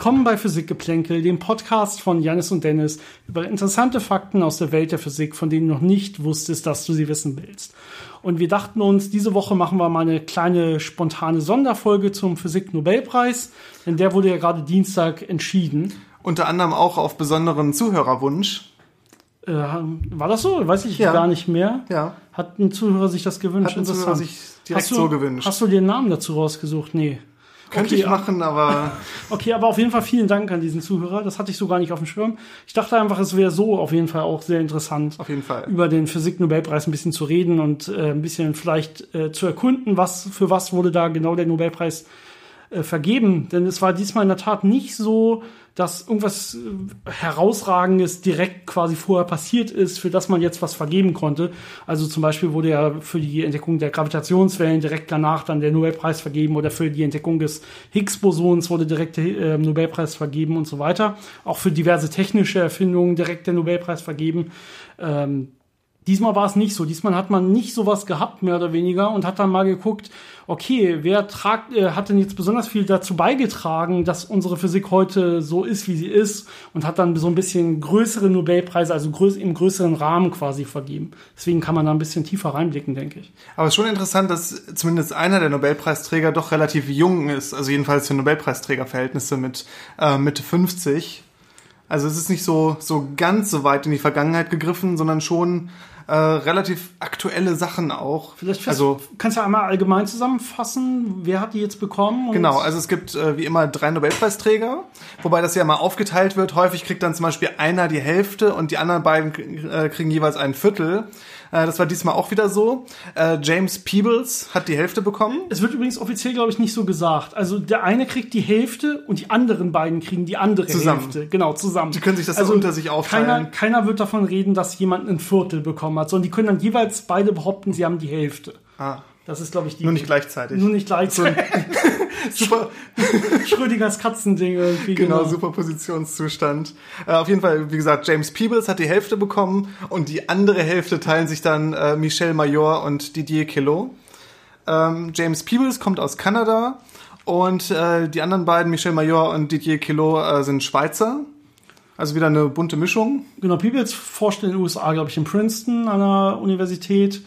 Willkommen bei Physikgeplänkel, dem Podcast von Janis und Dennis über interessante Fakten aus der Welt der Physik, von denen du noch nicht wusstest, dass du sie wissen willst. Und wir dachten uns, diese Woche machen wir mal eine kleine spontane Sonderfolge zum Physik-Nobelpreis, denn der wurde ja gerade Dienstag entschieden. Unter anderem auch auf besonderen Zuhörerwunsch. Äh, war das so? Weiß ich Ja. gar nicht mehr. Ja. Hat ein Zuhörer sich das gewünscht? Hat ein Zuhörer sich direkt hast du, so gewünscht. Hast du den Namen dazu rausgesucht? Nee. Könnte Okay, ich machen, aber Okay, aber auf jeden Fall vielen Dank an diesen Zuhörer. Das hatte ich so gar nicht auf dem Schirm. Ich dachte einfach, es wäre so auf jeden Fall auch sehr interessant, auf jeden Fall. über den Physik-Nobelpreis ein bisschen zu reden und äh, ein bisschen vielleicht äh, zu erkunden, was für was wurde da genau der Nobelpreis äh, vergeben. Denn es war diesmal in der Tat nicht so, dass irgendwas äh, Herausragendes direkt quasi vorher passiert ist, für das man jetzt was vergeben konnte. Also zum Beispiel wurde ja für die Entdeckung der Gravitationswellen direkt danach dann der Nobelpreis vergeben oder für die Entdeckung des Higgs-Bosons wurde direkt der äh, Nobelpreis vergeben und so weiter. Auch für diverse technische Erfindungen direkt der Nobelpreis vergeben. Ähm, Diesmal war es nicht so. Diesmal hat man nicht sowas gehabt, mehr oder weniger, und hat dann mal geguckt, okay, wer tragt, äh, hat denn jetzt besonders viel dazu beigetragen, dass unsere Physik heute so ist, wie sie ist, und hat dann so ein bisschen größere Nobelpreise, also größ im größeren Rahmen quasi vergeben. Deswegen kann man da ein bisschen tiefer reinblicken, denke ich. Aber es ist schon interessant, dass zumindest einer der Nobelpreisträger doch relativ jung ist. Also jedenfalls für Nobelpreisträgerverhältnisse mit äh, Mitte 50. Also es ist nicht so, so ganz so weit in die Vergangenheit gegriffen, sondern schon äh, relativ aktuelle Sachen auch. Vielleicht also kannst du einmal allgemein zusammenfassen, wer hat die jetzt bekommen? Genau, also es gibt äh, wie immer drei Nobelpreisträger, wobei das ja mal aufgeteilt wird. Häufig kriegt dann zum Beispiel einer die Hälfte und die anderen beiden äh, kriegen jeweils ein Viertel. Äh, das war diesmal auch wieder so. Äh, James Peebles hat die Hälfte bekommen. Es wird übrigens offiziell, glaube ich, nicht so gesagt. Also der eine kriegt die Hälfte und die anderen beiden kriegen die andere Zusammen. Hälfte. Genau, zusammen. Die können sich das so unter sich aufteilen. Keiner, keiner wird davon reden, dass jemand ein Viertel bekommen hat, sondern die können dann jeweils beide behaupten, sie haben die Hälfte. Ah, Das ist, glaube ich, die. nur nicht gleichzeitig. Nur nicht gleichzeitig. Super, Schrödingers Katzending irgendwie. genau, Superpositionszustand. Äh, auf jeden Fall, wie gesagt, James Peebles hat die Hälfte bekommen und die andere Hälfte teilen sich dann äh, Michel Major und Didier Queloz. Ähm, James Peebles kommt aus Kanada und äh, die anderen beiden, Michel Major und Didier Queloz, äh, sind Schweizer. Also wieder eine bunte Mischung. Genau, Peebles forscht in den USA, glaube ich, in Princeton an der Universität.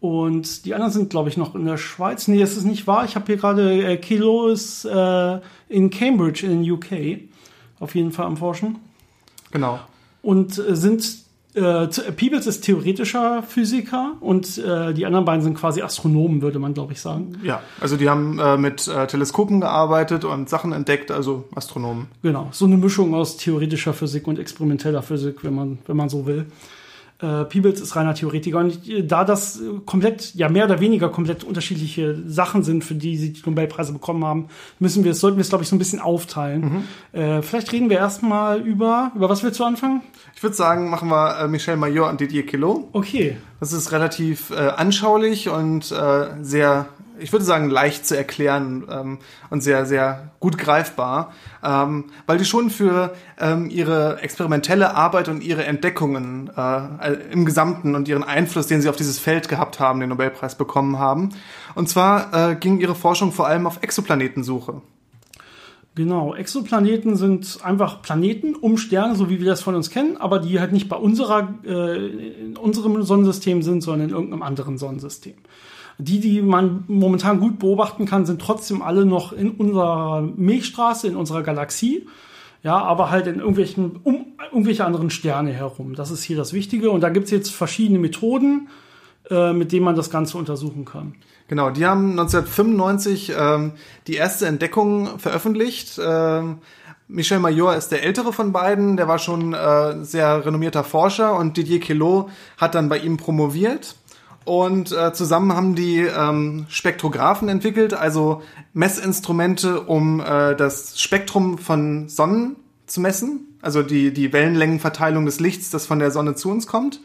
Und die anderen sind, glaube ich, noch in der Schweiz. Nee, das ist nicht wahr. Ich habe hier gerade, äh, Kilo ist äh, in Cambridge in den UK. Auf jeden Fall am Forschen. Genau. Und äh, sind, äh, Peebles ist theoretischer Physiker und äh, die anderen beiden sind quasi Astronomen, würde man, glaube ich, sagen. Ja, also die haben äh, mit äh, Teleskopen gearbeitet und Sachen entdeckt, also Astronomen. Genau, so eine Mischung aus theoretischer Physik und experimenteller Physik, wenn man, wenn man so will. Äh, Peebles ist reiner Theoretiker und äh, da das äh, komplett, ja mehr oder weniger komplett unterschiedliche Sachen sind, für die sie die Nobelpreise bekommen haben, müssen wir es, sollten wir es, glaube ich, so ein bisschen aufteilen. Äh, vielleicht reden wir erstmal über, über was willst du anfangen? Ich würde sagen, machen wir äh, Michel Major und Didier Queloz. Okay, Das ist relativ äh, anschaulich und äh, sehr, ich würde sagen, leicht zu erklären ähm, und sehr, sehr gut greifbar, ähm, weil die schon für ähm, ihre experimentelle Arbeit und ihre Entdeckungen äh, im Gesamten und ihren Einfluss, den sie auf dieses Feld gehabt haben, den Nobelpreis bekommen haben. Und zwar äh, ging ihre Forschung vor allem auf Exoplanetensuche. Genau, Exoplaneten sind einfach Planeten um Sterne, so wie wir das von uns kennen, aber die halt nicht bei unserer, äh, in unserem Sonnensystem sind, sondern in irgendeinem anderen Sonnensystem. Die, die man momentan gut beobachten kann, sind trotzdem alle noch in unserer Milchstraße, in unserer Galaxie. Ja, aber halt in irgendwelchen, um irgendwelche anderen Sterne herum. Das ist hier das Wichtige. Und da gibt's jetzt verschiedene Methoden, äh, mit denen man das Ganze untersuchen kann. Genau, die haben 1995 ähm, die erste Entdeckung veröffentlicht. Ähm, Michel Major ist der ältere von beiden, der war schon äh, sehr renommierter Forscher und Didier Queloz hat dann bei ihm promoviert. Und äh, zusammen haben die ähm, Spektrographen entwickelt, also Messinstrumente, um äh, das Spektrum von Sonnen zu messen, also die, die Wellenlängenverteilung des Lichts, das von der Sonne zu uns kommt.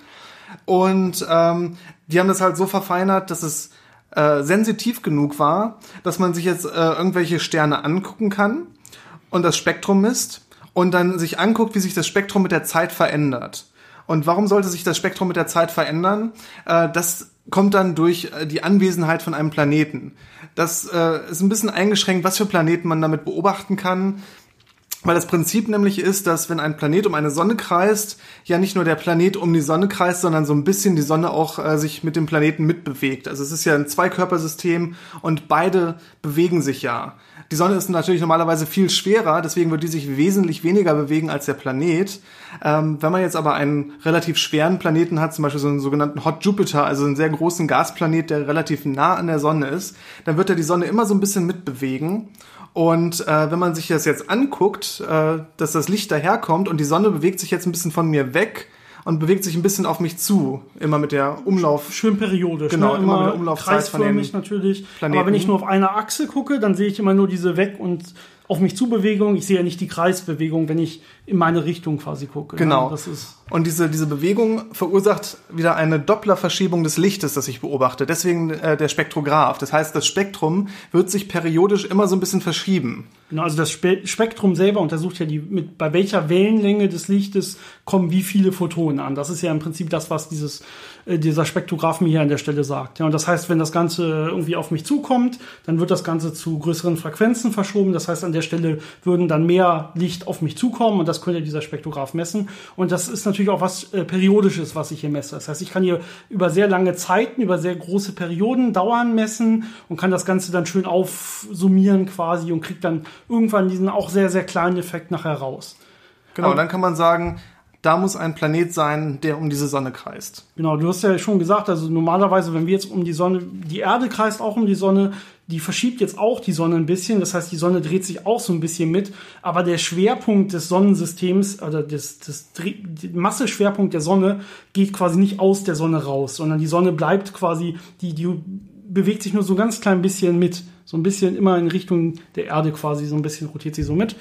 Und ähm, die haben das halt so verfeinert, dass es äh, sensitiv genug war, dass man sich jetzt äh, irgendwelche Sterne angucken kann und das Spektrum misst und dann sich anguckt, wie sich das Spektrum mit der Zeit verändert. Und warum sollte sich das Spektrum mit der Zeit verändern? Äh, das kommt dann durch äh, die Anwesenheit von einem Planeten. Das äh, ist ein bisschen eingeschränkt, was für Planeten man damit beobachten kann. Weil das Prinzip nämlich ist, dass wenn ein Planet um eine Sonne kreist, ja nicht nur der Planet um die Sonne kreist, sondern so ein bisschen die Sonne auch äh, sich mit dem Planeten mitbewegt. Also es ist ja ein Zweikörpersystem und beide bewegen sich ja. Die Sonne ist natürlich normalerweise viel schwerer, deswegen wird die sich wesentlich weniger bewegen als der Planet. Ähm, wenn man jetzt aber einen relativ schweren Planeten hat, zum Beispiel so einen sogenannten Hot Jupiter, also einen sehr großen Gasplanet, der relativ nah an der Sonne ist, dann wird er die Sonne immer so ein bisschen mitbewegen. Und äh, wenn man sich das jetzt anguckt, äh, dass das Licht daherkommt und die Sonne bewegt sich jetzt ein bisschen von mir weg und bewegt sich ein bisschen auf mich zu, immer mit der Umlauf. Schön periodisch. Genau, ne? immer mit der Umlaufzeit von den natürlich. Planeten. Aber wenn ich nur auf einer Achse gucke, dann sehe ich immer nur diese weg und auf mich zu Bewegung. Ich sehe ja nicht die Kreisbewegung, wenn ich in meine Richtung quasi gucke. Genau. Ne? Das ist Und diese, diese Bewegung verursacht wieder eine Dopplerverschiebung des Lichtes, das ich beobachte. Deswegen äh, der Spektrograph. Das heißt, das Spektrum wird sich periodisch immer so ein bisschen verschieben. Genau, also das Spe Spektrum selber untersucht ja die, mit, bei welcher Wellenlänge des Lichtes kommen wie viele Photonen an. Das ist ja im Prinzip das, was dieses, äh, dieser Spektrograph mir hier an der Stelle sagt. Ja, und das heißt, wenn das Ganze irgendwie auf mich zukommt, dann wird das Ganze zu größeren Frequenzen verschoben. Das heißt, an der Stelle würden dann mehr Licht auf mich zukommen und das könnte dieser Spektrograph messen. Und das ist natürlich auch was äh, Periodisches, was ich hier messe. Das heißt, ich kann hier über sehr lange Zeiten, über sehr große Perioden Dauern messen und kann das Ganze dann schön aufsummieren quasi und kriegt dann irgendwann diesen auch sehr, sehr kleinen Effekt nachher raus. Genau, Aber- dann kann man sagen, da muss ein Planet sein, der um diese Sonne kreist. Genau, du hast ja schon gesagt, also normalerweise, wenn wir jetzt um die Sonne, die Erde kreist auch um die Sonne, die verschiebt jetzt auch die Sonne ein bisschen, das heißt, die Sonne dreht sich auch so ein bisschen mit, aber der Schwerpunkt des Sonnensystems, oder des, des Masseschwerpunkt der Sonne geht quasi nicht aus der Sonne raus, sondern die Sonne bleibt quasi, die, die bewegt sich nur so ein ganz klein bisschen mit, so ein bisschen immer in Richtung der Erde quasi, so ein bisschen rotiert sie so mit.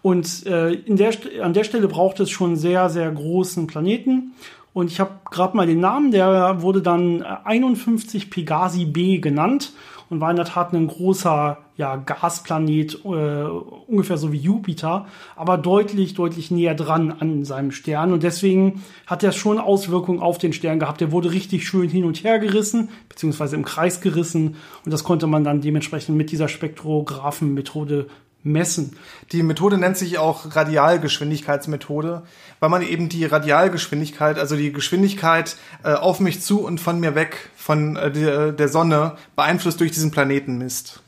Und äh, in der, an der Stelle braucht es schon sehr, sehr großen Planeten. Und ich habe gerade mal den Namen, der wurde dann äh, 51 Pegasi b genannt und war in der Tat ein großer ja, Gasplanet, äh, ungefähr so wie Jupiter, aber deutlich, deutlich näher dran an seinem Stern. Und deswegen hat er schon Auswirkungen auf den Stern gehabt. Der wurde richtig schön hin und her gerissen, beziehungsweise im Kreis gerissen. Und das konnte man dann dementsprechend mit dieser Spektrographenmethode messen. Die Methode nennt sich auch Radialgeschwindigkeitsmethode, weil man eben die Radialgeschwindigkeit, also die Geschwindigkeit äh, auf mich zu und von mir weg von äh, der, der Sonne beeinflusst durch diesen Planeten misst.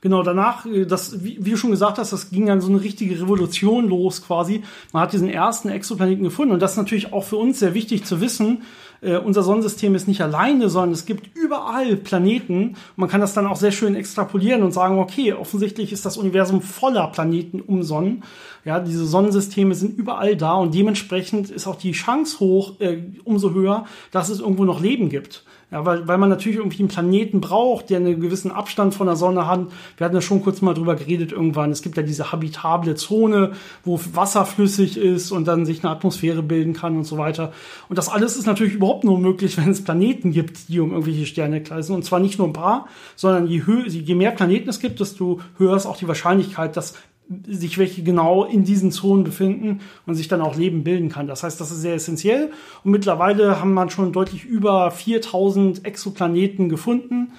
Genau, danach, äh, das, wie, wie du schon gesagt hast, das ging dann so eine richtige Revolution los quasi. Man hat diesen ersten Exoplaneten gefunden und das ist natürlich auch für uns sehr wichtig zu wissen. Äh, unser Sonnensystem ist nicht alleine, sondern es gibt überall Planeten. Man kann das dann auch sehr schön extrapolieren und sagen, okay, offensichtlich ist das Universum voller Planeten um Sonnen. Ja, diese Sonnensysteme sind überall da und dementsprechend ist auch die Chance hoch, äh, umso höher, dass es irgendwo noch Leben gibt. Ja, weil, weil man natürlich irgendwie einen Planeten braucht, der einen gewissen Abstand von der Sonne hat. Wir hatten ja schon kurz mal drüber geredet irgendwann. Es gibt ja diese habitable Zone, wo Wasser flüssig ist und dann sich eine Atmosphäre bilden kann und so weiter. Und das alles ist natürlich überhaupt nur möglich, wenn es Planeten gibt, die um irgendwelche Sterne kreisen. Und zwar nicht nur ein paar, sondern je, je mehr Planeten es gibt, desto höher ist auch die Wahrscheinlichkeit, dass sich welche genau in diesen Zonen befinden und sich dann auch Leben bilden kann. Das heißt, das ist sehr essentiell. Und mittlerweile haben man schon deutlich über 4000 Exoplaneten gefunden.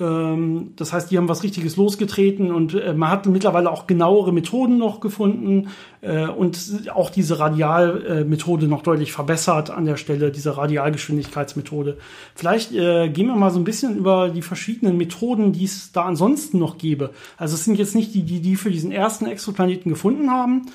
Ähm, das heißt, die haben was Richtiges losgetreten und äh, man hat mittlerweile auch genauere Methoden noch gefunden äh, und auch diese Radialmethode noch deutlich verbessert an der Stelle, diese Radialgeschwindigkeitsmethode. Vielleicht äh, gehen wir mal so ein bisschen über die verschiedenen Methoden, die es da ansonsten noch gäbe. Also es sind jetzt nicht die, die die für diesen ersten Exoplaneten gefunden haben,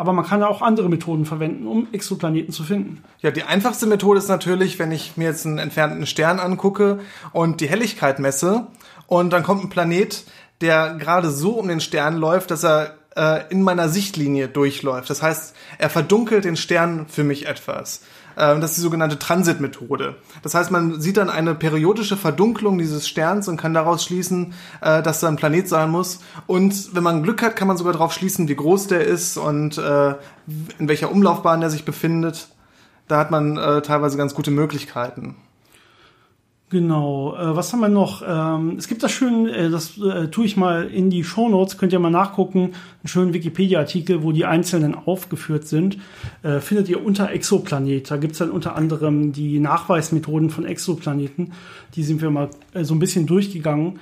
aber man kann auch andere Methoden verwenden, um Exoplaneten zu finden. Ja, die einfachste Methode ist natürlich, wenn ich mir jetzt einen entfernten Stern angucke und die Helligkeit messe und dann kommt ein Planet, der gerade so um den Stern läuft, dass er äh, in meiner Sichtlinie durchläuft. Das heißt, er verdunkelt den Stern für mich etwas. Äh, das ist die sogenannte Transitmethode. Das heißt, man sieht dann eine periodische Verdunklung dieses Sterns und kann daraus schließen, äh, dass da ein Planet sein muss. Und wenn man Glück hat, kann man sogar darauf schließen, wie groß der ist und äh, in welcher Umlaufbahn der sich befindet. Da hat man äh, teilweise ganz gute Möglichkeiten. Genau. Äh, was haben wir noch? Ähm, es gibt das schön, äh, das äh, tue ich mal in die Shownotes, könnt ihr mal nachgucken, einen schönen Wikipedia-Artikel, wo die einzelnen aufgeführt sind. Äh, findet ihr unter Exoplanet. Da gibt's dann unter anderem die Nachweismethoden von Exoplaneten. Die sind wir mal äh, so ein bisschen durchgegangen.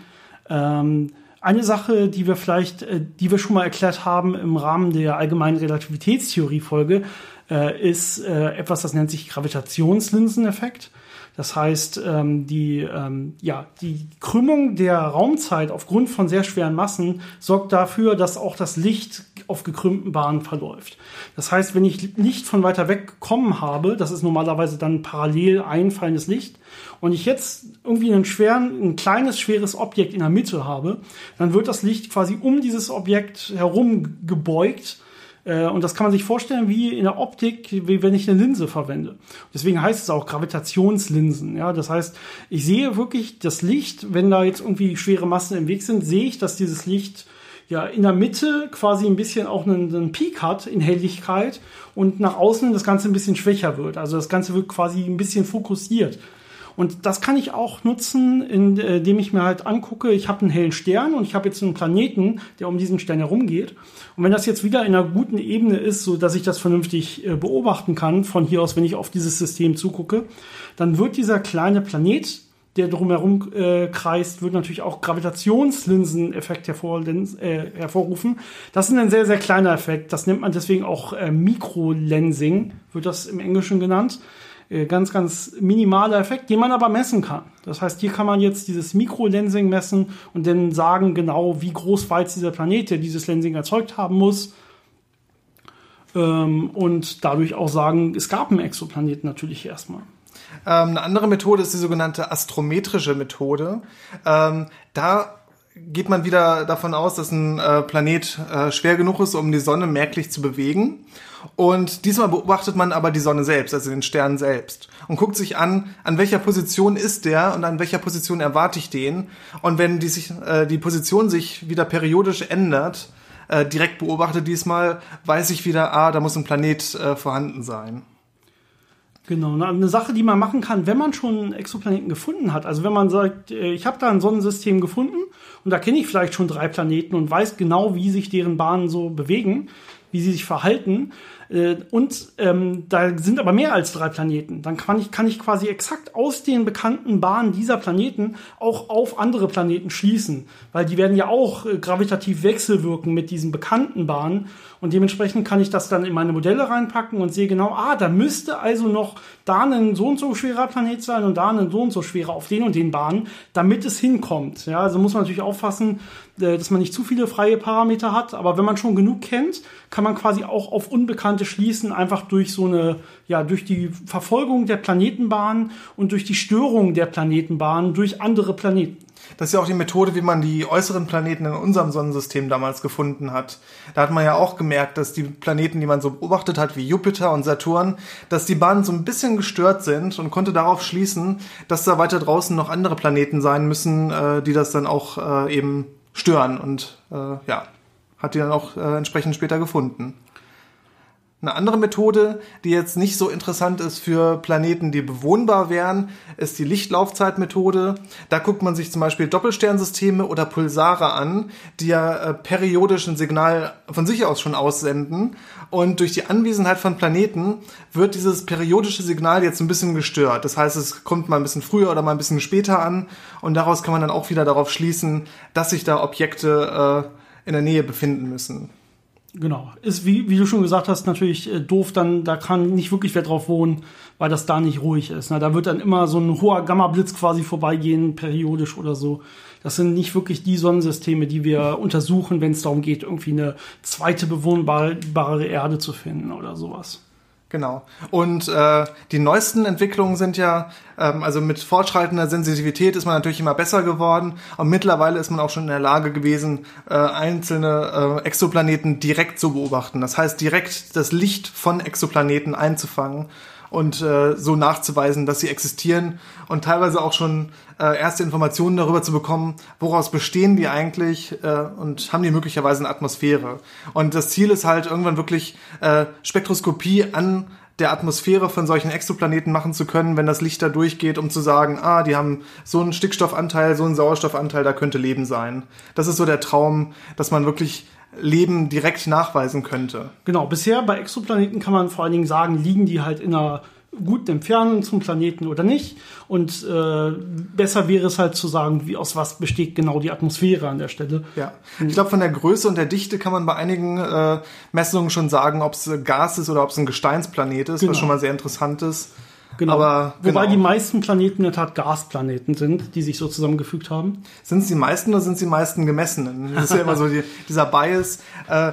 Ähm, eine Sache, die wir vielleicht, äh, die wir schon mal erklärt haben im Rahmen der allgemeinen Relativitätstheorie-Folge, äh, ist äh, etwas, das nennt sich Gravitationslinseneffekt. Das heißt, ähm, die, ähm, ja, die Krümmung der Raumzeit aufgrund von sehr schweren Massen sorgt dafür, dass auch das Licht auf gekrümmten Bahnen verläuft. Das heißt, wenn ich Licht von weiter weg kommen habe, das ist normalerweise dann parallel einfallendes Licht, und ich jetzt irgendwie einen schweren, ein kleines, schweres Objekt in der Mitte habe, dann wird das Licht quasi um dieses Objekt herum gebeugt und das kann man sich vorstellen wie in der Optik, wie wenn ich eine Linse verwende. Deswegen heißt es auch Gravitationslinsen. Ja, das heißt, ich sehe wirklich das Licht, wenn da jetzt irgendwie schwere Massen im Weg sind, sehe ich, dass dieses Licht ja in der Mitte quasi ein bisschen auch einen, einen Peak hat in Helligkeit und nach außen das Ganze ein bisschen schwächer wird. Also das Ganze wird quasi ein bisschen fokussiert. Und das kann ich auch nutzen, indem ich mir halt angucke, ich habe einen hellen Stern und ich habe jetzt einen Planeten, der um diesen Stern herumgeht. Und wenn das jetzt wieder in einer guten Ebene ist, so dass ich das vernünftig äh, beobachten kann, von hier aus, wenn ich auf dieses System zugucke, dann wird dieser kleine Planet, der drumherum äh, kreist, wird natürlich auch Gravitationslinseneffekt hervor, äh, hervorrufen. Das ist ein sehr, sehr kleiner Effekt. Das nennt man deswegen auch äh, Mikrolensing, wird das im Englischen genannt. Äh, ganz, ganz minimaler Effekt, den man aber messen kann. Das heißt, hier kann man jetzt dieses Mikrolensing messen und dann sagen genau, wie groß war jetzt dieser Planet, der dieses Lensing erzeugt haben muss. Ähm, und dadurch auch sagen, es gab einen Exoplaneten natürlich erstmal. Ähm, eine andere Methode ist die sogenannte astrometrische Methode. Ähm, da geht man wieder davon aus, dass ein äh, Planet äh, schwer genug ist, um die Sonne merklich zu bewegen. Und diesmal beobachtet man aber die Sonne selbst, also den Stern selbst, und guckt sich an, an welcher Position ist der und an welcher Position erwarte ich den. Und wenn die, sich, äh, die Position sich wieder periodisch ändert, direkt beobachtet diesmal, weiß ich wieder, ah, da muss ein Planet vorhanden sein. Genau, eine Sache, die man machen kann, wenn man schon einen Exoplaneten gefunden hat. Also wenn man sagt, äh, ich habe da ein Sonnensystem gefunden und da kenne ich vielleicht schon drei Planeten und weiß genau, wie sich deren Bahnen so bewegen, wie sie sich verhalten. Äh, und ähm, da sind aber mehr als drei Planeten. Dann kann ich, kann ich quasi exakt aus den bekannten Bahnen dieser Planeten auch auf andere Planeten schließen, weil die werden ja auch äh, gravitativ wechselwirken mit diesen bekannten Bahnen. Und dementsprechend kann ich das dann in meine Modelle reinpacken und sehe genau, ah, da müsste also noch da ein so und so schwerer Planet sein und da ein so und so schwerer auf den und den Bahnen, damit es hinkommt. Ja, also muss man natürlich aufpassen, äh, dass man nicht zu viele freie Parameter hat. Aber wenn man schon genug kennt, kann man quasi auch auf Unbekannte schließen, einfach durch so eine, ja, durch die Verfolgung der Planetenbahn und durch die Störung der Planetenbahn durch andere Planeten. Das ist ja auch die Methode, wie man die äußeren Planeten in unserem Sonnensystem damals gefunden hat. Da hat man ja auch gemerkt, dass die Planeten, die man so beobachtet hat, wie Jupiter und Saturn, dass die Bahnen so ein bisschen gestört sind und konnte darauf schließen, dass da weiter draußen noch andere Planeten sein müssen, äh, die das dann auch äh, eben stören und äh, ja, hat die dann auch äh, entsprechend später gefunden. Eine andere Methode, die jetzt nicht so interessant ist für Planeten, die bewohnbar wären, ist die Lichtlaufzeitmethode. Da guckt man sich zum Beispiel Doppelsternsysteme oder Pulsare an, die ja äh, periodisch ein Signal von sich aus schon aussenden. Und durch die Anwesenheit von Planeten wird dieses periodische Signal jetzt ein bisschen gestört. Das heißt, es kommt mal ein bisschen früher oder mal ein bisschen später an. Und daraus kann man dann auch wieder darauf schließen, dass sich da Objekte äh, in der Nähe befinden müssen. Genau. Ist, wie, wie du schon gesagt hast, natürlich äh, doof, dann, da kann nicht wirklich wer drauf wohnen, weil das da nicht ruhig ist. Ne? Da wird dann immer so ein hoher Gamma-Blitz quasi vorbeigehen, periodisch oder so. Das sind nicht wirklich die Sonnensysteme, die wir untersuchen, wenn es darum geht, irgendwie eine zweite bewohnbare Erde zu finden oder sowas. Genau. Und äh, die neuesten Entwicklungen sind ja, ähm, also mit fortschreitender Sensitivität ist man natürlich immer besser geworden und mittlerweile ist man auch schon in der Lage gewesen, äh, einzelne äh, Exoplaneten direkt zu beobachten. Das heißt, direkt das Licht von Exoplaneten einzufangen und äh, so nachzuweisen, dass sie existieren und teilweise auch schon äh, erste Informationen darüber zu bekommen, woraus bestehen die eigentlich äh, und haben die möglicherweise eine Atmosphäre. Und das Ziel ist halt irgendwann wirklich äh, Spektroskopie an der Atmosphäre von solchen Exoplaneten machen zu können, wenn das Licht da durchgeht, um zu sagen, ah, die haben so einen Stickstoffanteil, so einen Sauerstoffanteil, da könnte Leben sein. Das ist so der Traum, dass man wirklich Leben direkt nachweisen könnte. Genau, bisher bei Exoplaneten kann man vor allen Dingen sagen, liegen die halt in einer guten Entfernung zum Planeten oder nicht. Und äh, besser wäre es halt zu sagen, wie aus was besteht genau die Atmosphäre an der Stelle. Ja, ich glaube, von der Größe und der Dichte kann man bei einigen äh, Messungen schon sagen, ob es Gas ist oder ob es ein Gesteinsplanet ist, Genau. was schon mal sehr interessant ist. Genau. Aber Wobei genau. die meisten Planeten in der Tat Gasplaneten sind, die sich so zusammengefügt haben. Sind es die meisten oder sind es die meisten gemessenen? Das ist ja immer so die, dieser Bias. Äh,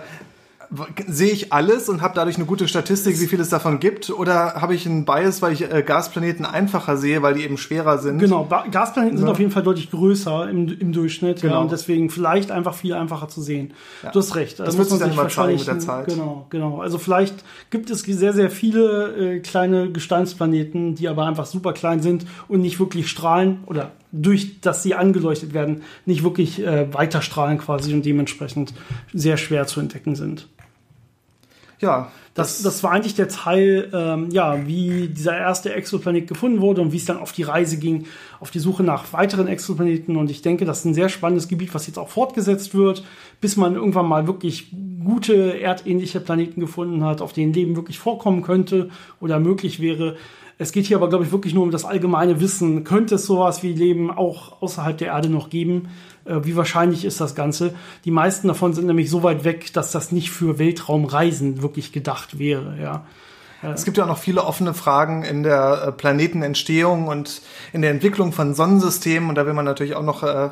sehe ich alles und habe dadurch eine gute Statistik, wie viel es davon gibt? Oder habe ich einen Bias, weil ich äh, Gasplaneten einfacher sehe, weil die eben schwerer sind? Genau, Ba- Gasplaneten sind Ja. auf jeden Fall deutlich größer im, im Durchschnitt ja, Genau. und deswegen vielleicht einfach viel einfacher zu sehen. Du hast recht. Das Also wird muss sich man dann immer zeigen mit der Zeit. Genau, genau. Also vielleicht gibt es sehr, sehr viele äh, kleine Gesteinsplaneten, die aber einfach super klein sind und nicht wirklich strahlen oder durch, dass sie angeleuchtet werden, nicht wirklich äh, weiter strahlen quasi und dementsprechend sehr schwer zu entdecken sind. Ja, Das, das war eigentlich der Teil, ähm, ja, wie dieser erste Exoplanet gefunden wurde und wie es dann auf die Reise ging, auf die Suche nach weiteren Exoplaneten. Und ich denke, das ist ein sehr spannendes Gebiet, was jetzt auch fortgesetzt wird, bis man irgendwann mal wirklich gute erdähnliche Planeten gefunden hat, auf denen Leben wirklich vorkommen könnte oder möglich wäre. Es geht hier aber, glaube ich, wirklich nur um das allgemeine Wissen. Könnte es sowas wie Leben auch außerhalb der Erde noch geben? Äh, wie wahrscheinlich ist das Ganze? Die meisten davon sind nämlich so weit weg, dass das nicht für Weltraumreisen wirklich gedacht wäre. Ja. Es gibt ja auch noch viele offene Fragen in der äh, Planetenentstehung und in der Entwicklung von Sonnensystemen und da will man natürlich auch noch äh,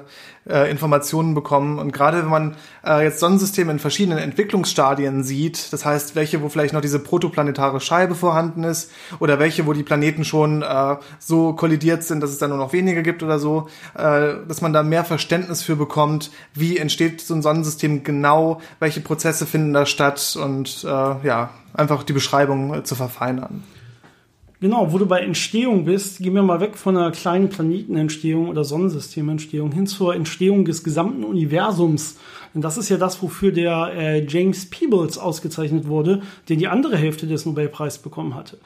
äh, Informationen bekommen. Und gerade wenn man äh, jetzt Sonnensysteme in verschiedenen Entwicklungsstadien sieht, das heißt, welche, wo vielleicht noch diese protoplanetare Scheibe vorhanden ist oder welche, wo die Planeten schon äh, so kollidiert sind, dass es da nur noch wenige gibt oder so, äh, dass man da mehr Verständnis für bekommt, wie entsteht so ein Sonnensystem genau, welche Prozesse finden da statt und äh, ja, einfach die Beschreibung äh, zu verfeinern. Genau, wo du bei Entstehung bist, gehen wir mal weg von einer kleinen Planetenentstehung oder Sonnensystementstehung hin zur Entstehung des gesamten Universums. Denn das ist ja das, wofür der äh, James Peebles ausgezeichnet wurde, der die andere Hälfte des Nobelpreises bekommen hatte.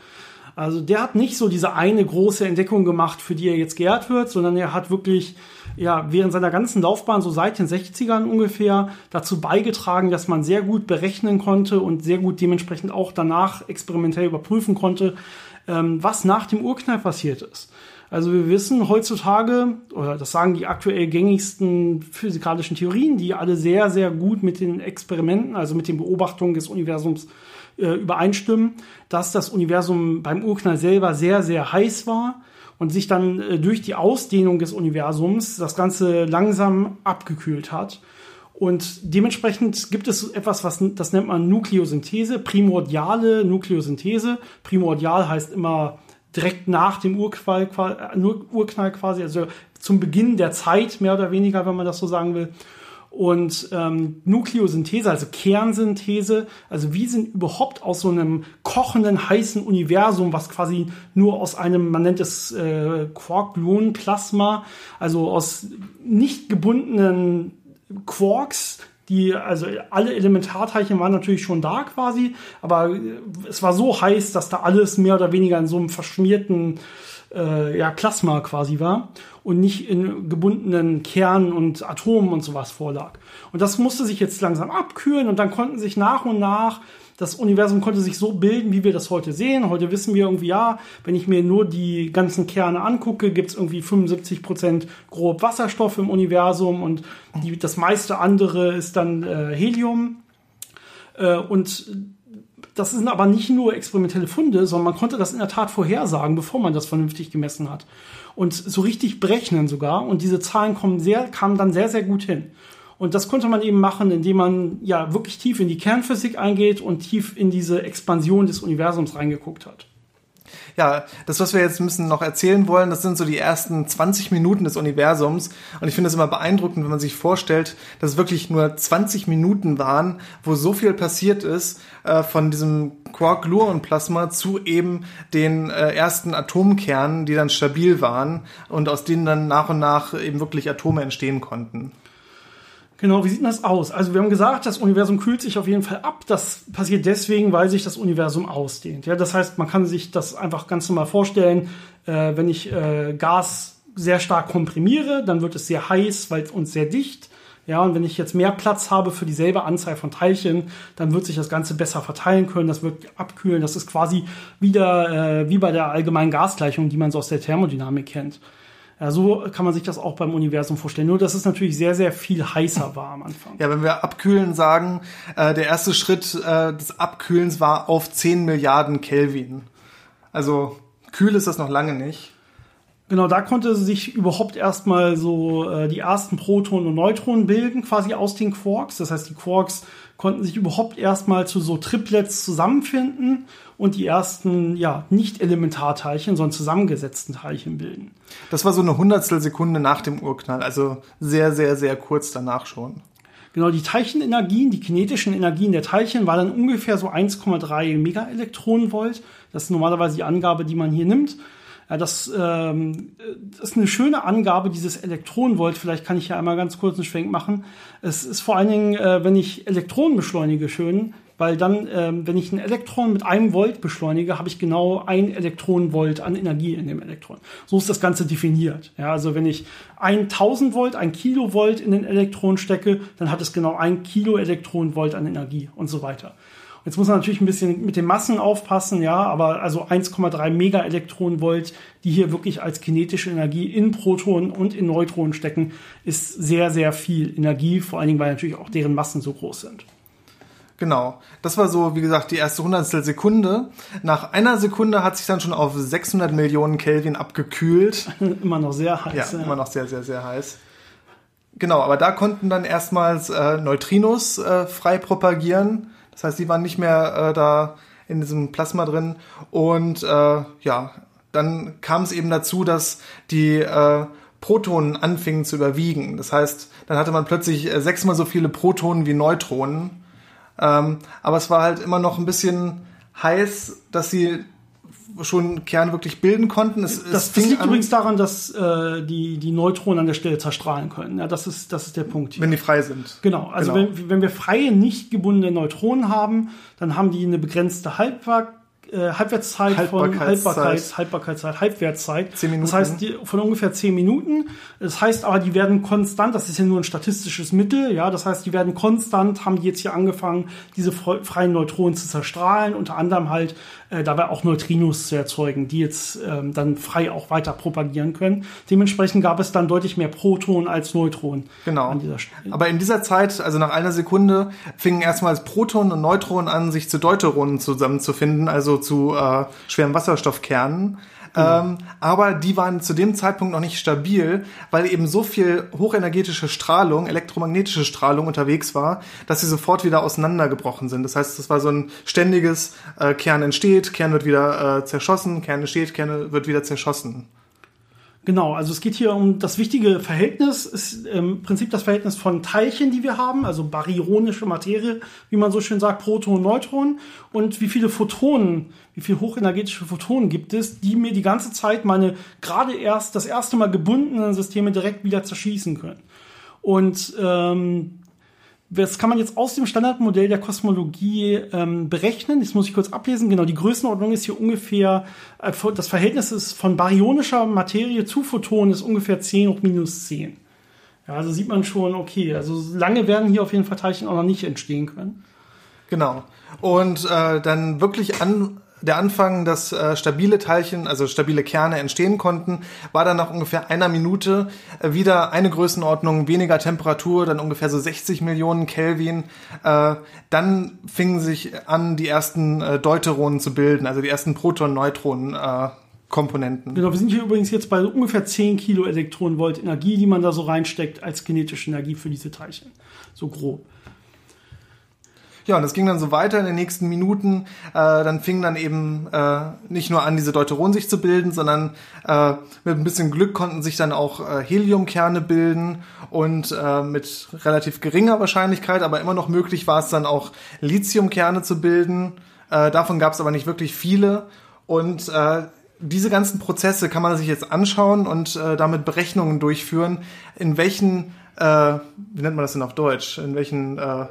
Also der hat nicht so diese eine große Entdeckung gemacht, für die er jetzt geehrt wird, sondern er hat wirklich ja während seiner ganzen Laufbahn, so seit den 60ern ungefähr, dazu beigetragen, dass man sehr gut berechnen konnte und sehr gut dementsprechend auch danach experimentell überprüfen konnte, ähm, was nach dem Urknall passiert ist. Also wir wissen heutzutage, oder das sagen die aktuell gängigsten physikalischen Theorien, die alle sehr, sehr gut mit den Experimenten, also mit den Beobachtungen des Universums äh, übereinstimmen, dass das Universum beim Urknall selber sehr, sehr heiß war und sich dann äh, durch die Ausdehnung des Universums das Ganze langsam abgekühlt hat. Und dementsprechend gibt es etwas, was das nennt man Nukleosynthese, primordiale Nukleosynthese. Primordial heißt immer direkt nach dem Urknall, äh, Urknall quasi, also zum Beginn der Zeit mehr oder weniger, wenn man das so sagen will. Und ähm, Nukleosynthese, also Kernsynthese, also wie sind überhaupt aus so einem kochenden, heißen Universum, was quasi nur aus einem, man nennt es äh, Quark-Gluon-Plasma, also aus nicht gebundenen Quarks, die, also alle Elementarteilchen waren natürlich schon da quasi, aber äh, es war so heiß, dass da alles mehr oder weniger in so einem verschmierten äh, ja, Plasma quasi war und nicht in gebundenen Kernen und Atomen und sowas vorlag. Und das musste sich jetzt langsam abkühlen und dann konnten sich nach und nach das Universum konnte sich so bilden, wie wir das heute sehen. Heute wissen wir irgendwie, ja, wenn ich mir nur die ganzen Kerne angucke, gibt es irgendwie 75 Prozent grob Wasserstoff im Universum und die, das meiste andere ist dann äh, Helium. Äh, und das sind aber nicht nur experimentelle Funde, sondern man konnte das in der Tat vorhersagen, bevor man das vernünftig gemessen hat. Und so richtig berechnen sogar. Und diese Zahlen kommen sehr, kamen dann sehr, sehr gut hin. Und das konnte man eben machen, indem man ja wirklich tief in die Kernphysik eingeht und tief in diese Expansion des Universums reingeguckt hat. Ja, das, was wir jetzt müssen noch erzählen wollen, das sind so die ersten 20 Minuten des Universums. Und ich finde es immer beeindruckend, wenn man sich vorstellt, dass es wirklich nur 20 Minuten waren, wo so viel passiert ist, äh, von diesem Quark-Gluon-Plasma zu eben den äh, ersten Atomkernen, die dann stabil waren und aus denen dann nach und nach eben wirklich Atome entstehen konnten. Genau, wie sieht das aus? Also wir haben gesagt, das Universum kühlt sich auf jeden Fall ab. Das passiert deswegen, weil sich das Universum ausdehnt. Ja, das heißt, man kann sich das einfach ganz normal vorstellen, äh, wenn ich äh, Gas sehr stark komprimiere, dann wird es sehr heiß, weil und sehr dicht. Ja, und wenn ich jetzt mehr Platz habe für dieselbe Anzahl von Teilchen, dann wird sich das Ganze besser verteilen können, das wird abkühlen. Das ist quasi wieder äh, wie bei der allgemeinen Gasgleichung, die man so aus der Thermodynamik kennt. Ja, so kann man sich das auch beim Universum vorstellen. Nur, dass es natürlich sehr, sehr viel heißer war am Anfang. Ja, wenn wir abkühlen sagen, äh, der erste Schritt äh, des Abkühlens war auf 10 Milliarden Kelvin. Also kühl ist das noch lange nicht. Genau, da konnte sich überhaupt erstmal so äh, die ersten Protonen und Neutronen bilden, quasi aus den Quarks. Das heißt, die Quarks konnten sich überhaupt erstmal zu so Triplets zusammenfinden und die ersten, ja, nicht Elementarteilchen, sondern zusammengesetzten Teilchen bilden. Das war so eine Hundertstel Sekunde nach dem Urknall, also sehr, sehr, sehr kurz danach schon. Genau, die Teilchenenergien, die kinetischen Energien der Teilchen waren dann ungefähr so 1,3 Megaelektronenvolt. Das ist normalerweise die Angabe, die man hier nimmt. Ja, das, ähm, das ist eine schöne Angabe, dieses Elektronenvolt. Vielleicht kann ich ja einmal ganz kurz einen Schwenk machen. Es ist vor allen Dingen, äh, wenn ich Elektronen beschleunige, schön, weil dann, ähm, wenn ich ein Elektron mit einem Volt beschleunige, habe ich genau ein Elektronenvolt an Energie in dem Elektron. So ist das Ganze definiert. Ja, also wenn ich 1000 Volt, ein Kilovolt in den Elektron stecke, dann hat es genau ein Kilo Elektronenvolt an Energie und so weiter. Jetzt muss man natürlich ein bisschen mit den Massen aufpassen, ja, aber also 1,3 Megaelektronenvolt, die hier wirklich als kinetische Energie in Protonen und in Neutronen stecken, ist sehr, sehr viel Energie, vor allen Dingen, weil natürlich auch deren Massen so groß sind. Genau. Das war so, wie gesagt, die erste Hundertstel Sekunde. Nach einer Sekunde hat sich dann schon auf 600 Millionen Kelvin abgekühlt. immer noch sehr heiß. Ja, ja, immer noch sehr, sehr, sehr heiß. Genau, aber da konnten dann erstmals äh, Neutrinos äh, frei propagieren. Das heißt, die waren nicht mehr äh, da in diesem Plasma drin. Und äh, ja, dann kam es eben dazu, dass die äh, Protonen anfingen zu überwiegen. Das heißt, dann hatte man plötzlich äh, sechsmal so viele Protonen wie Neutronen. Ähm, aber es war halt immer noch ein bisschen heiß, dass sie schon Kern wirklich bilden konnten. Es, das, es das liegt übrigens daran, dass äh, die, die Neutronen an der Stelle zerstrahlen können. Ja, das ist, das ist der Punkt hier. Wenn die frei sind. Genau, also genau. Wenn, wenn wir freie, nicht gebundene Neutronen haben, dann haben die eine begrenzte Halbwerk äh, Halbwertszeit von Haltbarkeit, Haltbarkeitszeit, Halbwertszeit. Zehn Minuten. Das heißt, die, von ungefähr zehn Minuten. Das heißt aber, die werden konstant, das ist ja nur ein statistisches Mittel, ja, das heißt, die werden konstant, haben die jetzt hier angefangen, diese freien Neutronen zu zerstrahlen, unter anderem halt äh, dabei auch Neutrinos zu erzeugen, die jetzt ähm, dann frei auch weiter propagieren können. Dementsprechend gab es dann deutlich mehr Protonen als Neutronen. Genau. Aber in dieser Zeit, also nach einer Sekunde, fingen erstmals Protonen und Neutronen an, sich zu Deuteronen zusammenzufinden, also zu äh, schweren Wasserstoffkernen. Ähm, aber die waren zu dem Zeitpunkt noch nicht stabil, weil eben so viel hochenergetische Strahlung, elektromagnetische Strahlung unterwegs war, dass sie sofort wieder auseinandergebrochen sind. Das heißt, das war so ein ständiges äh, Kern entsteht, Kern wird wieder äh, zerschossen, Kern entsteht, Kern wird wieder zerschossen. Genau, also es geht hier um das wichtige Verhältnis, ist im Prinzip das Verhältnis von Teilchen, die wir haben, also baryonische Materie, wie man so schön sagt, Proton, Neutron, und wie viele Photonen, wie viele hochenergetische Photonen gibt es, die mir die ganze Zeit meine gerade erst das erste Mal gebundenen Systeme direkt wieder zerschießen können. Und ähm, das kann man jetzt aus dem Standardmodell der Kosmologie ähm, berechnen. Das muss ich kurz ablesen. Genau, die Größenordnung ist hier ungefähr, äh, das Verhältnis ist von baryonischer Materie zu Photonen ist ungefähr 10 hoch minus 10. Ja, also sieht man schon, okay, also lange werden hier auf jeden Fall Teilchen auch noch nicht entstehen können. Genau. Und äh, dann wirklich an der Anfang, dass äh, stabile Teilchen, also stabile Kerne entstehen konnten, war dann nach ungefähr einer Minute äh, wieder eine Größenordnung weniger Temperatur, dann ungefähr so 60 Millionen Kelvin. Äh, dann fingen sich an, die ersten äh, Deuteronen zu bilden, also die ersten Proton-Neutronen. Äh, Komponenten. Genau, wir sind hier übrigens jetzt bei ungefähr 10 Kilo Elektronenvolt Energie, die man da so reinsteckt als kinetische Energie für diese Teilchen. So grob. Ja, und das ging dann so weiter in den nächsten Minuten. Äh, dann fing dann eben äh, nicht nur an, diese Deuteronen sich zu bilden, sondern äh, mit ein bisschen Glück konnten sich dann auch äh, Heliumkerne bilden und äh, mit relativ geringer Wahrscheinlichkeit, aber immer noch möglich war es dann auch Lithiumkerne zu bilden. Äh, davon gab es aber nicht wirklich viele. Und äh, diese ganzen Prozesse kann man sich jetzt anschauen und äh, damit Berechnungen durchführen, in welchen äh, wie nennt man das denn auf Deutsch? In welchen äh,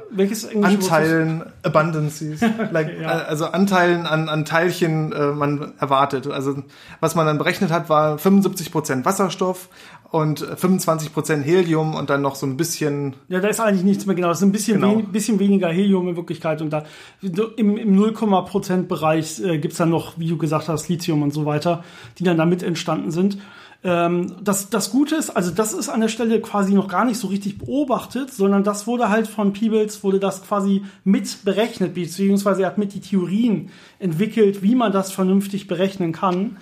Anteilen, Abundances, like, ja. also Anteilen an, an Teilchen äh, man erwartet. Also was man dann berechnet hat, war 75 Prozent Wasserstoff und 25 Prozent Helium und dann noch so ein bisschen. Ja, da ist eigentlich nichts mehr genau. Das ist ein bisschen, genau. wen, bisschen weniger Helium in Wirklichkeit und da im, im 0, Prozent Bereich äh, gibt's dann noch, wie du gesagt hast, Lithium und so weiter, die dann damit entstanden sind. Ähm, das, das Gute ist, also das ist an der Stelle quasi noch gar nicht so richtig beobachtet, sondern das wurde halt von Peebles, wurde das quasi mit berechnet, beziehungsweise er hat mit die Theorien entwickelt, wie man das vernünftig berechnen kann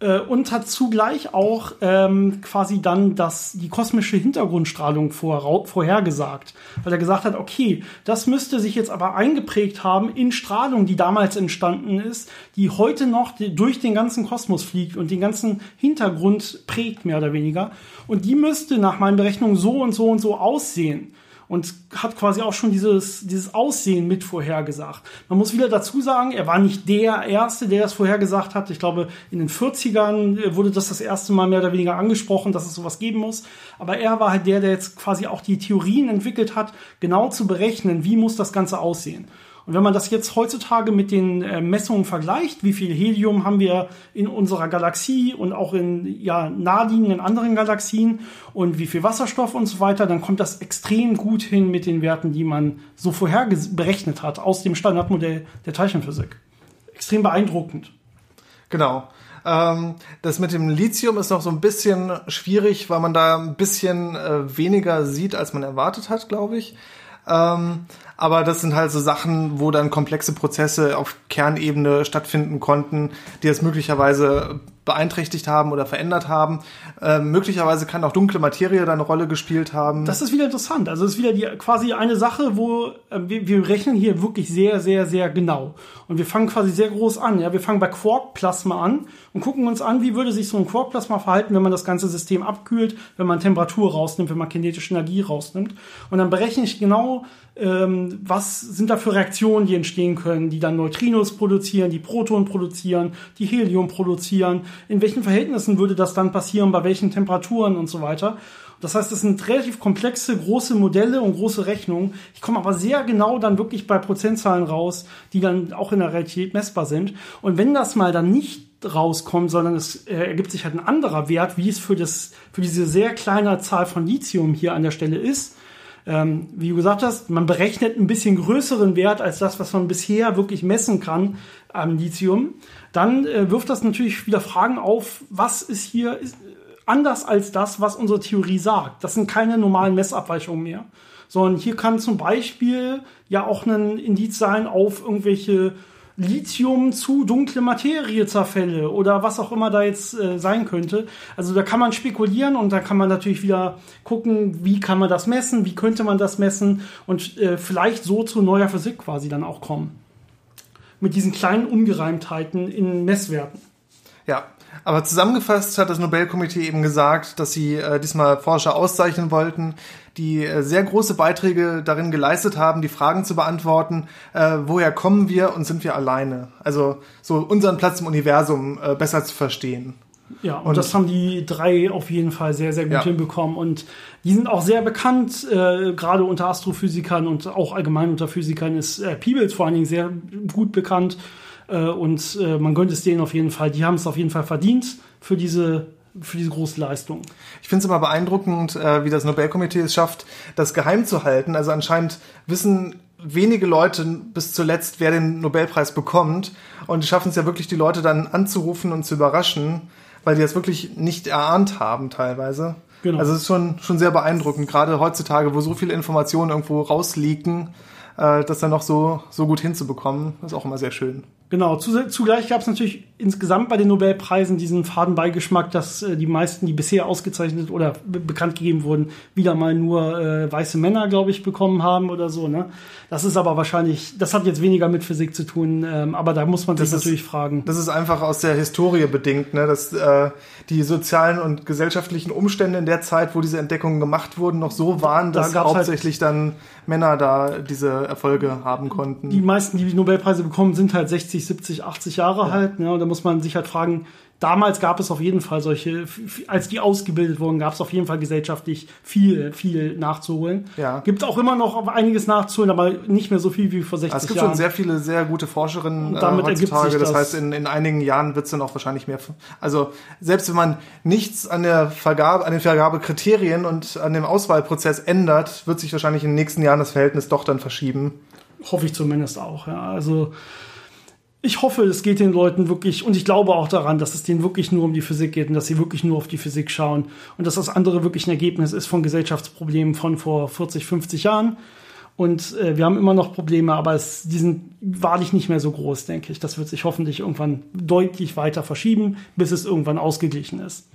äh, und hat zugleich auch ähm, quasi dann das, die kosmische Hintergrundstrahlung vor, vorhergesagt. Weil er gesagt hat, okay, das müsste sich jetzt aber eingeprägt haben in Strahlung, die damals entstanden ist, die heute noch durch den ganzen Kosmos fliegt und den ganzen Hintergrund prägt, mehr oder weniger. Und die müsste nach meinen Berechnungen so und so und so aussehen und hat quasi auch schon dieses, dieses Aussehen mit vorhergesagt. Man muss wieder dazu sagen, er war nicht der Erste, der das vorhergesagt hat. Ich glaube, in den 40ern wurde das das erste Mal mehr oder weniger angesprochen, dass es sowas geben muss. Aber er war halt der, der jetzt quasi auch die Theorien entwickelt hat, genau zu berechnen, wie muss das Ganze aussehen. Und wenn man das jetzt heutzutage mit den äh, Messungen vergleicht, wie viel Helium haben wir in unserer Galaxie und auch in ja, naheliegenden anderen Galaxien und wie viel Wasserstoff und so weiter, dann kommt das extrem gut hin mit den Werten, die man so vorher berechnet hat aus dem Standardmodell der Teilchenphysik. Extrem beeindruckend. Genau. Ähm, das mit dem Lithium ist noch so ein bisschen schwierig, weil man da ein bisschen äh, weniger sieht, als man erwartet hat, glaube ich. Ähm, aber das sind halt so Sachen, wo dann komplexe Prozesse auf Kernebene stattfinden konnten, die es möglicherweise beeinträchtigt haben oder verändert haben. Äh, möglicherweise kann auch dunkle Materie da eine Rolle gespielt haben. Das ist wieder interessant. Also es ist wieder die, quasi eine Sache, wo äh, wir, wir rechnen hier wirklich sehr, sehr, sehr genau. Und wir fangen quasi sehr groß an. Ja, wir fangen bei Quarkplasma an und gucken uns an, wie würde sich so ein Quarkplasma verhalten, wenn man das ganze System abkühlt, wenn man Temperatur rausnimmt, wenn man kinetische Energie rausnimmt. Und dann berechne ich genau, ähm, was sind da für Reaktionen, die entstehen können, die dann Neutrinos produzieren, die Protonen produzieren, die Helium produzieren, in welchen Verhältnissen würde das dann passieren, bei welchen Temperaturen und so weiter. Das heißt, das sind relativ komplexe, große Modelle und große Rechnungen. Ich komme aber sehr genau dann wirklich bei Prozentzahlen raus, die dann auch in der Realität messbar sind. Und wenn das mal dann nicht rauskommt, sondern es äh, ergibt sich halt ein anderer Wert, wie es für das, für diese sehr kleine Zahl von Lithium hier an der Stelle ist, ähm, wie du gesagt hast, man berechnet ein bisschen größeren Wert als das, was man bisher wirklich messen kann am Lithium, dann äh, wirft das natürlich wieder Fragen auf, was ist hier ist, anders als das, was unsere Theorie sagt. Das sind keine normalen Messabweichungen mehr, sondern hier kann zum Beispiel ja auch ein Indiz sein auf irgendwelche Lithium zu dunkle Materie zerfälle oder was auch immer da jetzt äh, sein könnte. Also da kann man spekulieren und da kann man natürlich wieder gucken, wie kann man das messen, wie könnte man das messen und äh, vielleicht so zu neuer Physik quasi dann auch kommen. Mit diesen kleinen Ungereimtheiten in Messwerten. Ja, aber zusammengefasst hat das Nobelkomitee eben gesagt, dass sie äh, diesmal Forscher auszeichnen wollten, die äh, sehr große Beiträge darin geleistet haben, die Fragen zu beantworten, äh, woher kommen wir und sind wir alleine? Also so unseren Platz im Universum äh, besser zu verstehen. Ja, und, und, das haben die drei auf jeden Fall sehr, sehr gut ja. hinbekommen. Und die sind auch sehr bekannt, äh, gerade unter Astrophysikern und auch allgemein unter Physikern ist äh, Peebles vor allen Dingen sehr gut bekannt. Äh, und äh, man gönnt es denen auf jeden Fall. Die haben es auf jeden Fall verdient für diese für diese große Leistung. Ich finde es immer beeindruckend, äh, wie das Nobelkomitee es schafft, das geheim zu halten. Also anscheinend wissen wenige Leute bis zuletzt, wer den Nobelpreis bekommt. Und die schaffen es ja wirklich, die Leute dann anzurufen und zu überraschen, weil die das wirklich nicht erahnt haben teilweise. Genau. Also es ist schon, schon sehr beeindruckend, gerade heutzutage, wo so viele Informationen irgendwo rausliegen, äh, das dann noch so, so gut hinzubekommen, ist auch immer sehr schön. Genau, zugleich gab es natürlich insgesamt bei den Nobelpreisen diesen Fadenbeigeschmack, dass äh, die meisten, die bisher ausgezeichnet oder bekannt gegeben wurden, wieder mal nur äh, weiße Männer, glaube ich, bekommen haben oder so. Ne? Das ist aber wahrscheinlich, das hat jetzt weniger mit Physik zu tun, ähm, aber da muss man sich das natürlich ist, fragen. Das ist einfach aus der Historie bedingt, ne? dass äh, die sozialen und gesellschaftlichen Umstände in der Zeit, wo diese Entdeckungen gemacht wurden, noch so waren, dass da halt hauptsächlich halt dann Männer da diese Erfolge haben konnten. Die meisten, die Nobelpreise bekommen, sind halt 60 60, 70, 80 Jahre ja. halt. Ne? Und da muss man sich halt fragen, damals gab es auf jeden Fall solche, als die ausgebildet wurden, gab es auf jeden Fall gesellschaftlich viel, viel nachzuholen. Ja. Gibt auch immer noch einiges nachzuholen, aber nicht mehr so viel wie vor 60 Jahren. Es gibt Jahren. schon sehr viele sehr gute Forscherinnen Und damit äh, heutzutage. Das. das heißt, in, in einigen Jahren wird es dann auch wahrscheinlich mehr. Also selbst wenn man nichts an der Vergabe, an den Vergabekriterien und an dem Auswahlprozess ändert, wird sich wahrscheinlich in den nächsten Jahren das Verhältnis doch dann verschieben. Hoffe ich zumindest auch, ja. Also ich hoffe, es geht den Leuten wirklich, und ich glaube auch daran, dass es denen wirklich nur um die Physik geht und dass sie wirklich nur auf die Physik schauen und dass das andere wirklich ein Ergebnis ist von Gesellschaftsproblemen von vor 40, 50 Jahren. Und äh, wir haben immer noch Probleme, aber es, die sind wahrlich nicht mehr so groß, denke ich. Das wird sich hoffentlich irgendwann deutlich weiter verschieben, bis es irgendwann ausgeglichen ist.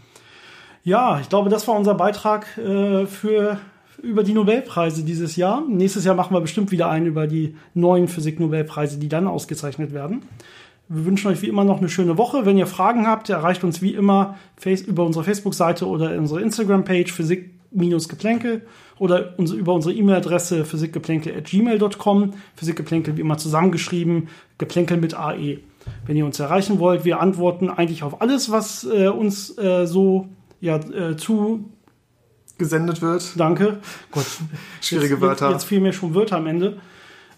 Ja, ich glaube, das war unser Beitrag äh, für über die Nobelpreise dieses Jahr. Nächstes Jahr machen wir bestimmt wieder einen über die neuen Physik-Nobelpreise, die dann ausgezeichnet werden. Wir wünschen euch wie immer noch eine schöne Woche. Wenn ihr Fragen habt, erreicht uns wie immer über unsere Facebook-Seite oder unsere Instagram-Page Physik-Geplänkel oder über unsere E-Mail-Adresse physikgeplänkel.gmail.com. Physikgeplänkel wie immer zusammengeschrieben, Geplänkel mit AE. Wenn ihr uns erreichen wollt, wir antworten eigentlich auf alles, was äh, uns äh, so ja, äh, zu gesendet wird. Danke. Gott, schwierige jetzt, Wörter. Jetzt, jetzt fiel mir schon Wörter am Ende.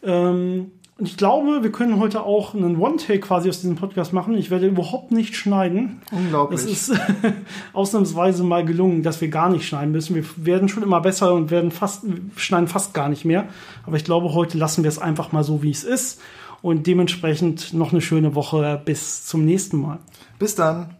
Ähm, und ich glaube, wir können heute auch einen One-Take quasi aus diesem Podcast machen. Ich werde überhaupt nicht schneiden. Unglaublich. Es ist ausnahmsweise mal gelungen, dass wir gar nicht schneiden müssen. Wir werden schon immer besser und werden fast, schneiden fast gar nicht mehr. Aber ich glaube, heute lassen wir es einfach mal so, wie es ist. Und dementsprechend noch eine schöne Woche. Bis zum nächsten Mal. Bis dann.